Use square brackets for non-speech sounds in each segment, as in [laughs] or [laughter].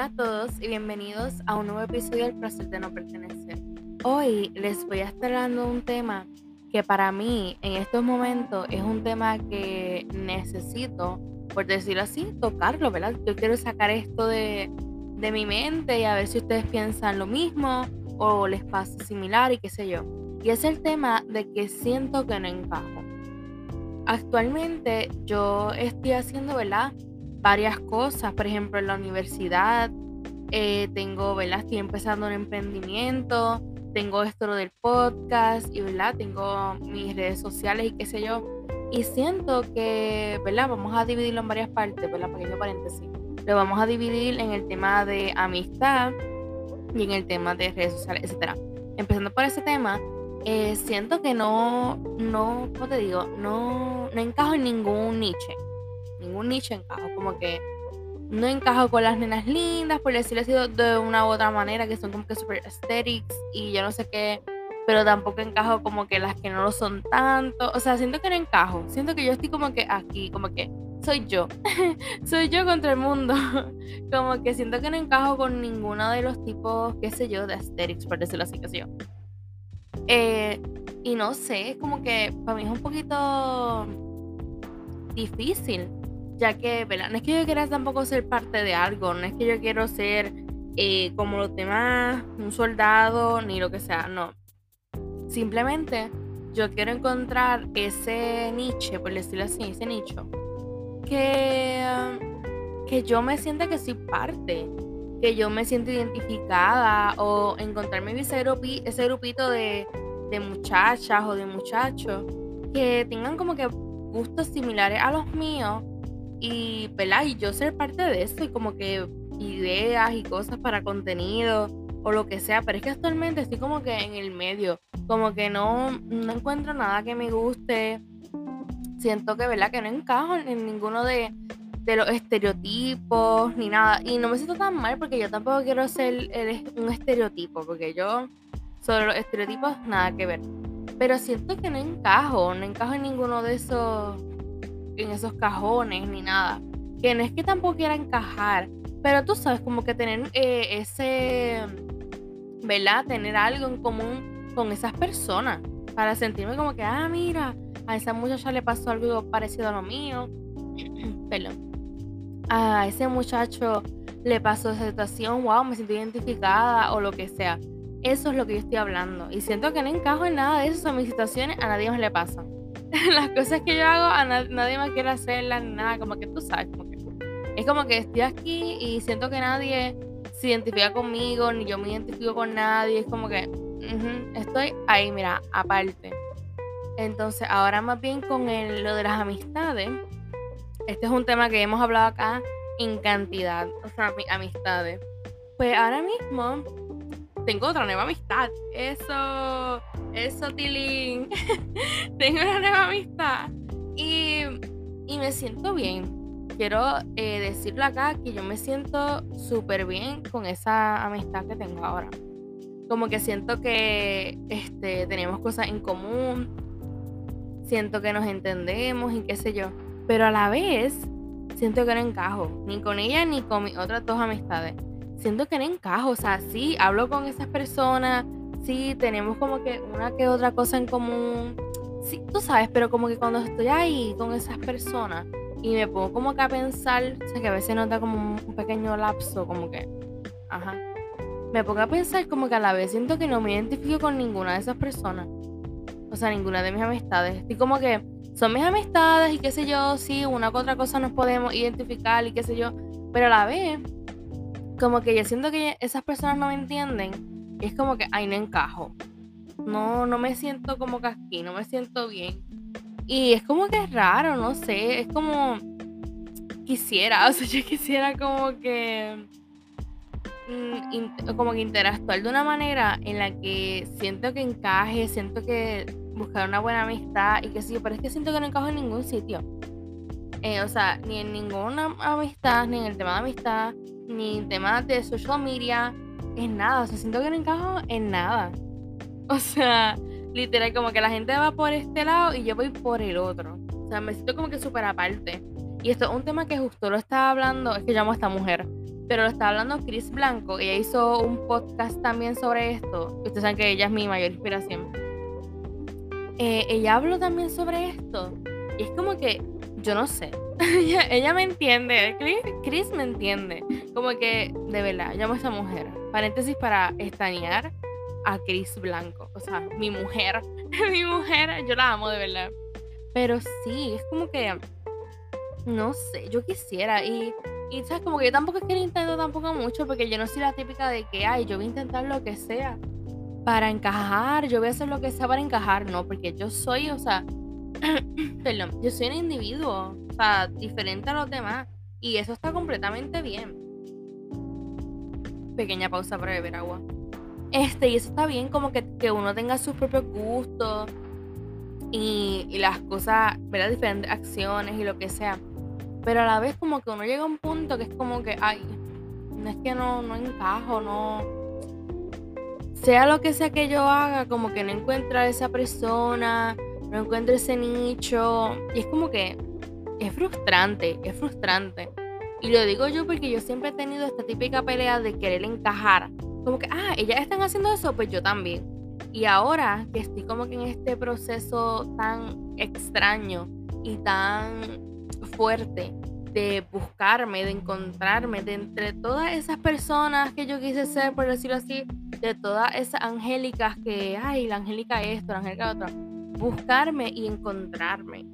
Hola a todos y bienvenidos a un nuevo episodio del placer de no pertenecer. Hoy les voy a estar de un tema que para mí en estos momentos es un tema que necesito, por decirlo así, tocarlo, ¿verdad? Yo quiero sacar esto de, de mi mente y a ver si ustedes piensan lo mismo o les pasa similar y qué sé yo. Y es el tema de que siento que no encajo. Actualmente yo estoy haciendo, ¿verdad? Varias cosas, por ejemplo, en la universidad, eh, tengo, ¿verdad? Estoy empezando un emprendimiento, tengo esto del podcast y, ¿verdad? Tengo mis redes sociales y qué sé yo. Y siento que, ¿verdad? Vamos a dividirlo en varias partes, ¿verdad? Pequeño paréntesis. Lo vamos a dividir en el tema de amistad y en el tema de redes sociales, etc. Empezando por ese tema, eh, siento que no, no, ¿cómo te digo? No, no encajo en ningún nicho ningún nicho encajo. Como que no encajo con las nenas lindas, por decirlo así de una u otra manera, que son como que super aesthetics y yo no sé qué. Pero tampoco encajo como que las que no lo son tanto. O sea, siento que no encajo. Siento que yo estoy como que aquí, como que soy yo. [laughs] soy yo contra el mundo. [laughs] como que siento que no encajo con ninguno de los tipos, qué sé yo, de aesthetics, por decirlo así, que sé yo. Eh, y no sé, es como que para mí es un poquito difícil ya que, ¿verdad? No es que yo quiera tampoco ser parte de algo, no es que yo quiero ser eh, como los demás, un soldado, ni lo que sea, no. Simplemente yo quiero encontrar ese nicho, por decirlo así, ese nicho, que, que yo me sienta que soy parte, que yo me siento identificada o encontrarme ese, ese grupito de, de muchachas o de muchachos que tengan como que gustos similares a los míos y, ¿verdad? y yo ser parte de eso y como que ideas y cosas para contenido o lo que sea, pero es que actualmente estoy como que en el medio, como que no, no encuentro nada que me guste, siento que, ¿verdad? Que no encajo en ninguno de, de los estereotipos ni nada, y no me siento tan mal porque yo tampoco quiero ser un estereotipo, porque yo sobre los estereotipos nada que ver, pero siento que no encajo, no encajo en ninguno de esos en esos cajones ni nada. Que no es que tampoco quiera encajar, pero tú sabes, como que tener eh, ese, ¿verdad? Tener algo en común con esas personas para sentirme como que, ah, mira, a esa muchacha le pasó algo parecido a lo mío. [clears throat] Perdón. A ese muchacho le pasó esa situación, wow, me siento identificada o lo que sea. Eso es lo que yo estoy hablando. Y siento que no encajo en nada de eso. Son mis situaciones, a nadie más le pasan. [laughs] las cosas que yo hago, a nadie más quiere hacerlas, nada, como que tú sabes, como que es como que estoy aquí y siento que nadie se identifica conmigo, ni yo me identifico con nadie, es como que estoy ahí, mira, aparte. Entonces, ahora más bien con lo de las amistades, este es un tema que hemos hablado acá en cantidad, o sea, amistades. Pues ahora mismo tengo otra nueva amistad. Eso, eso, Tilín. [laughs] tengo una nueva amistad. Y, y me siento bien. Quiero eh, decirle acá que yo me siento súper bien con esa amistad que tengo ahora. Como que siento que este, tenemos cosas en común. Siento que nos entendemos y qué sé yo. Pero a la vez, siento que no encajo. Ni con ella ni con mis otras dos amistades siento que no encajo. O sea, sí, hablo con esas personas, sí, tenemos como que una que otra cosa en común. Sí, tú sabes, pero como que cuando estoy ahí con esas personas y me pongo como que a pensar, o sea, que a veces nota como un pequeño lapso, como que, ajá. Me pongo a pensar como que a la vez siento que no me identifico con ninguna de esas personas. O sea, ninguna de mis amistades. Estoy como que son mis amistades y qué sé yo, sí, una con otra cosa nos podemos identificar y qué sé yo. Pero a la vez como que yo siento que esas personas no me entienden. es como que, ay, no encajo. No, no me siento como que no me siento bien. Y es como que es raro, no sé. Es como quisiera, [laughs] o sea, yo quisiera como que mm, como que interactuar de una manera en la que siento que encaje, siento que buscar una buena amistad y que sí, pero es que siento que no encajo en ningún sitio. Eh, o sea, ni en ninguna amistad, ni en el tema de amistad, ni temas de social media, en nada. O sea, siento que no encajo en nada. O sea, literal, como que la gente va por este lado y yo voy por el otro. O sea, me siento como que súper aparte. Y esto es un tema que justo lo estaba hablando, es que llamo a esta mujer. pero lo está hablando Chris Blanco. Ella hizo un podcast también sobre esto. Ustedes saben que ella es mi mayor inspiración. Eh, ella habló también sobre esto. Y es como que, yo no sé. Ella, me entiende. Chris, me entiende. Como que, de verdad, llamo a esa mujer. Paréntesis para estanear a Chris Blanco. O sea, mi mujer. [laughs] mi mujer, yo la amo de verdad. Pero sí, es como que. No sé, yo quisiera. Y, y sabes, como que yo tampoco quiero intentar tampoco mucho. Porque yo no soy la típica de que, ay, yo voy a intentar lo que sea. Para encajar, yo voy a hacer lo que sea para encajar. No, porque yo soy, o sea. [clears throat] perdón, yo soy un individuo. Sea, diferente a los demás. Y eso está completamente bien. Pequeña pausa para beber agua. Este, y eso está bien, como que, que uno tenga sus propios gustos y, las cosas, ¿verdad? Diferentes acciones y lo que sea. Pero a la vez como que uno llega a un punto que es como que, ay, no es que no, no encajo, no... Sea lo que sea que yo haga, como que no encuentro a esa persona, no encuentro ese nicho. Y es como que es frustrante, es frustrante. Y lo digo yo porque yo siempre he tenido esta típica pelea de querer encajar. Como que, ah, ellas están haciendo eso, pues yo también. Y ahora que estoy como que en este proceso tan extraño y tan fuerte de buscarme, de encontrarme, de entre todas esas personas que yo quise ser, por decirlo así, de todas esas angélicas que, ay, la angélica esto, la angélica otra, buscarme y encontrarme.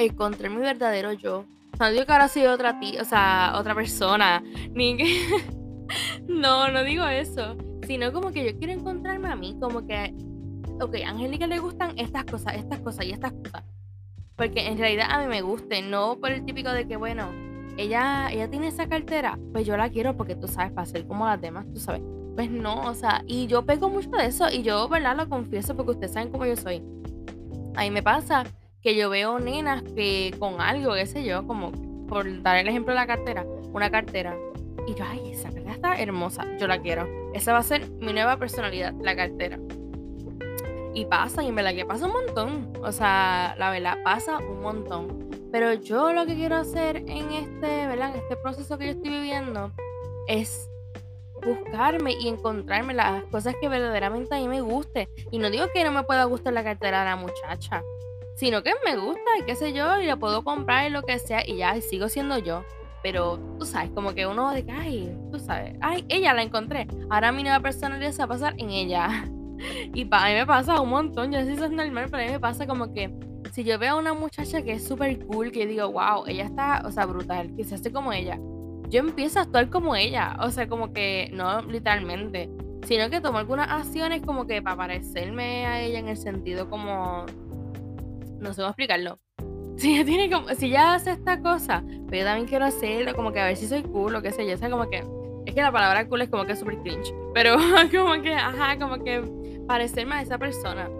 Encontré mi verdadero yo. No digo que ahora soy otra tía, o sea, otra persona, ni que... [laughs] no, no digo eso sino como que yo quiero encontrarme a mí, como que, ok, a Angélica le gustan estas cosas, estas cosas y estas cosas. Porque en realidad a mí me guste, no por el típico de que, bueno, ella, ella tiene esa cartera, pues yo la quiero porque tú sabes, para ser como las demás, tú sabes. Pues no, o sea, y yo pego mucho de eso y yo, ¿verdad? Lo confieso porque ustedes saben cómo yo soy. A mí me pasa que yo veo nenas que con algo, qué sé yo, como por dar el ejemplo de la cartera, una cartera. Y yo, ay, esa cartera está hermosa, yo la quiero. Esa va a ser mi nueva personalidad, la cartera. Y pasa, y en verdad que pasa un montón. O sea, la verdad, pasa un montón. Pero yo lo que quiero hacer en este, ¿verdad? En este proceso que yo estoy viviendo es buscarme y encontrarme las cosas que verdaderamente a mí me guste. Y no digo que no me pueda gustar la cartera de la muchacha, sino que me gusta y qué sé yo, y la puedo comprar y lo que sea, y ya, sigo siendo yo. Pero tú sabes, como que uno de que, ay, tú sabes, ay, ella la encontré. Ahora mi nueva personalidad se va a pasar en ella. [laughs] Y para mí me pasa un montón. Yo sé si eso es normal, pero a mí me pasa como que si yo veo a una muchacha que es súper cool, que digo, wow, ella está, o sea, brutal, que se hace como ella, yo empiezo a actuar como ella. O sea, como que, no literalmente, sino que tomo algunas acciones como que para parecerme a ella en el sentido como, no sé cómo explicarlo [laughs] si ella tiene como, si ya hace esta cosa, pero yo también quiero hacerlo, como que a ver si soy cool o qué sé yo, o sea, como que, es que la palabra cool es como que súper cringe, [laughs] pero [laughs] como que, ajá, como que parecerme a esa persona.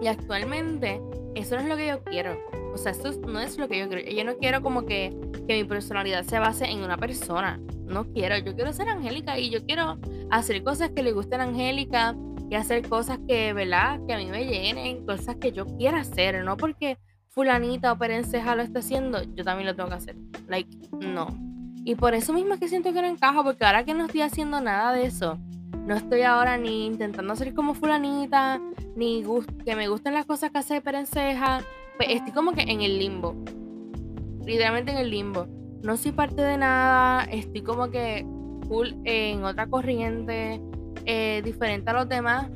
Y actualmente, eso no es lo que yo quiero. O sea, eso no es lo que yo quiero. Yo no quiero como que, que mi personalidad se base en una persona. No quiero. Yo quiero ser Angélica y yo quiero hacer cosas que le gusten a Angélica y hacer cosas que, ¿verdad? Que a mí me llenen, cosas que yo quiera hacer, no porque fulanita o perenceja lo está haciendo, yo también lo tengo que hacer. Like, no. Y por eso mismo es que siento que no encajo, porque ahora que no estoy haciendo nada de eso, no estoy ahora ni intentando ser como fulanita, ni que me gusten las cosas que hace perenceja, pues estoy como que en el limbo. Literalmente en el limbo. No soy parte de nada, estoy como que full en otra corriente, eh, diferente a los demás,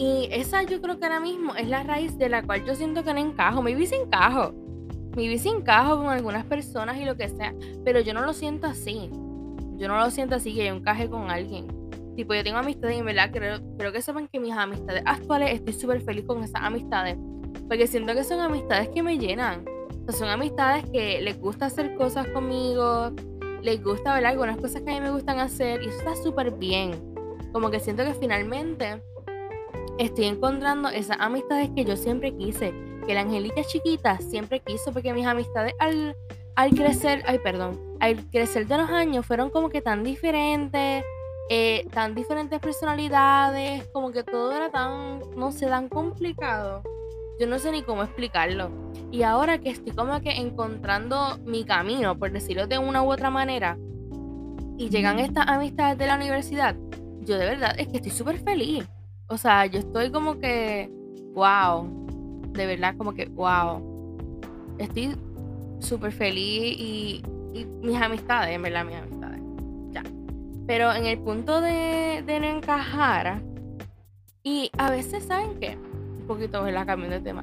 y esa yo creo que ahora mismo es la raíz de la cual yo siento que no encajo. Me vi sin encajo. Me vi sin encajo con algunas personas y lo que sea. Pero yo no lo siento así. Yo no lo siento así que yo encaje con alguien. Tipo, yo tengo amistades y en verdad creo, creo que sepan que mis amistades actuales estoy súper feliz con esas amistades. Porque siento que son amistades que me llenan. O sea, son amistades que les gusta hacer cosas conmigo. Les gusta ver algunas cosas que a mí me gustan hacer. Y eso está súper bien. Como que siento que finalmente estoy encontrando esas amistades que yo siempre quise, que la Angelita chiquita siempre quiso, porque mis amistades al, al crecer, ay, perdón, al crecer de los años fueron como que tan diferentes, eh, tan diferentes personalidades, como que todo era tan, no sé, tan complicado. Yo no sé ni cómo explicarlo. Y ahora que estoy como que encontrando mi camino, por decirlo de una u otra manera, y llegan estas amistades de la universidad, yo de verdad es que estoy súper feliz. O sea, yo estoy como que, wow, de verdad como que, wow. Estoy súper feliz y, mis amistades, en verdad, mis amistades. Ya. Pero en el punto de, de no encajar, y a veces, ¿saben qué? Poquito, la Cambio de tema.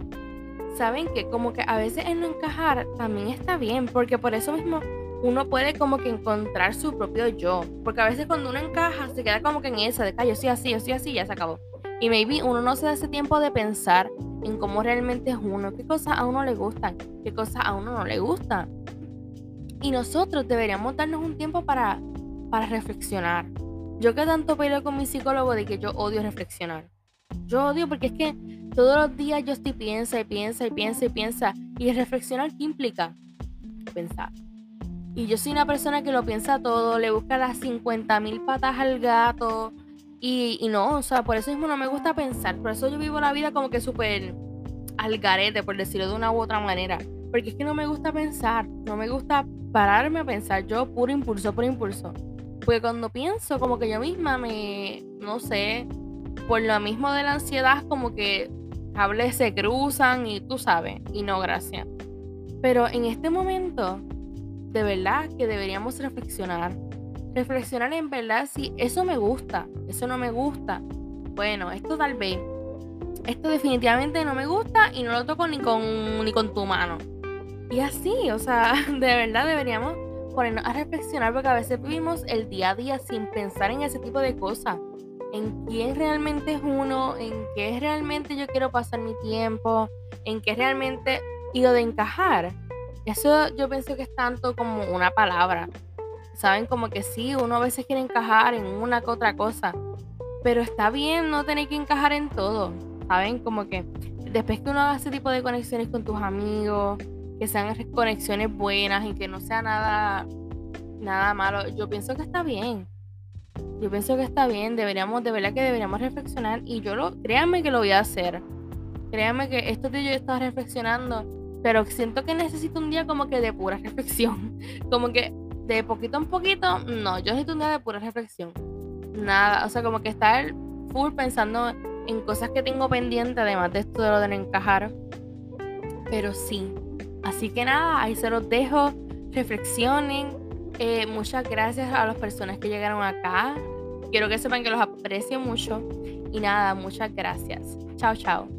¿Saben que Como que a veces en no encajar también está bien, porque por eso mismo uno puede como que encontrar su propio yo. Porque a veces cuando uno encaja, se queda como que en esa de que yo soy así, yo soy así, ya se acabó. Y maybe uno no se da ese tiempo de pensar en cómo realmente es uno, qué cosas a uno le gustan, qué cosas a uno no le gustan. Y nosotros deberíamos darnos un tiempo para, para reflexionar. Yo que tanto peleo con mi psicólogo de que yo odio reflexionar. Yo odio porque es que todos los días yo estoy piensa y piensa y piensa y piensa. Y reflexionar, ¿qué implica? Pensar. Y yo soy una persona que lo piensa todo, le busca las 50 mil patas al gato. Y, no, o sea, por eso mismo no me gusta pensar. Por eso yo vivo la vida como que súper al garete, por decirlo de una u otra manera. Porque es que no me gusta pensar, no me gusta pararme a pensar. Yo puro impulso, por impulso. Porque cuando pienso, como que yo misma me, no sé, por lo mismo de la ansiedad, como que cables se cruzan y tú sabes, y no, gracias. Pero en este momento, de verdad que deberíamos reflexionar. Reflexionar en verdad si eso me gusta, eso no me gusta. Bueno, esto tal vez, esto definitivamente no me gusta y no lo toco ni con, ni con tu mano. Y así, o sea, [laughs] de verdad deberíamos ponernos a reflexionar porque a veces vivimos el día a día sin pensar en ese tipo de cosas. En quién realmente es uno, en qué realmente yo quiero pasar mi tiempo, en qué realmente ido de encajar. Eso yo pienso que es tanto como una palabra. Saben, como que sí, uno a veces quiere encajar en una que otra cosa, pero está bien no tener que encajar en todo. Saben, como que después que uno haga ese tipo de conexiones con tus amigos, que sean conexiones buenas y que no sea nada, nada malo. Yo pienso que está bien. Yo pienso que está bien. Deberíamos, de verdad que deberíamos reflexionar. Y yo lo, créanme que lo voy a hacer. Créanme que esto de yo estaba reflexionando. Pero siento que necesito un día como que de pura [laughs] reflexión. Como que de poquito en poquito. No, yo necesito un día de pura reflexión. Nada. O sea, como que estar full pensando en cosas que tengo pendiente, además de esto de lo de encajar. Pero sí, Así que nada, ahí se los dejo. Reflexionen. Eh, muchas gracias a las personas que llegaron acá. Quiero que sepan que los aprecio mucho. Y nada, muchas gracias. Chao, chao.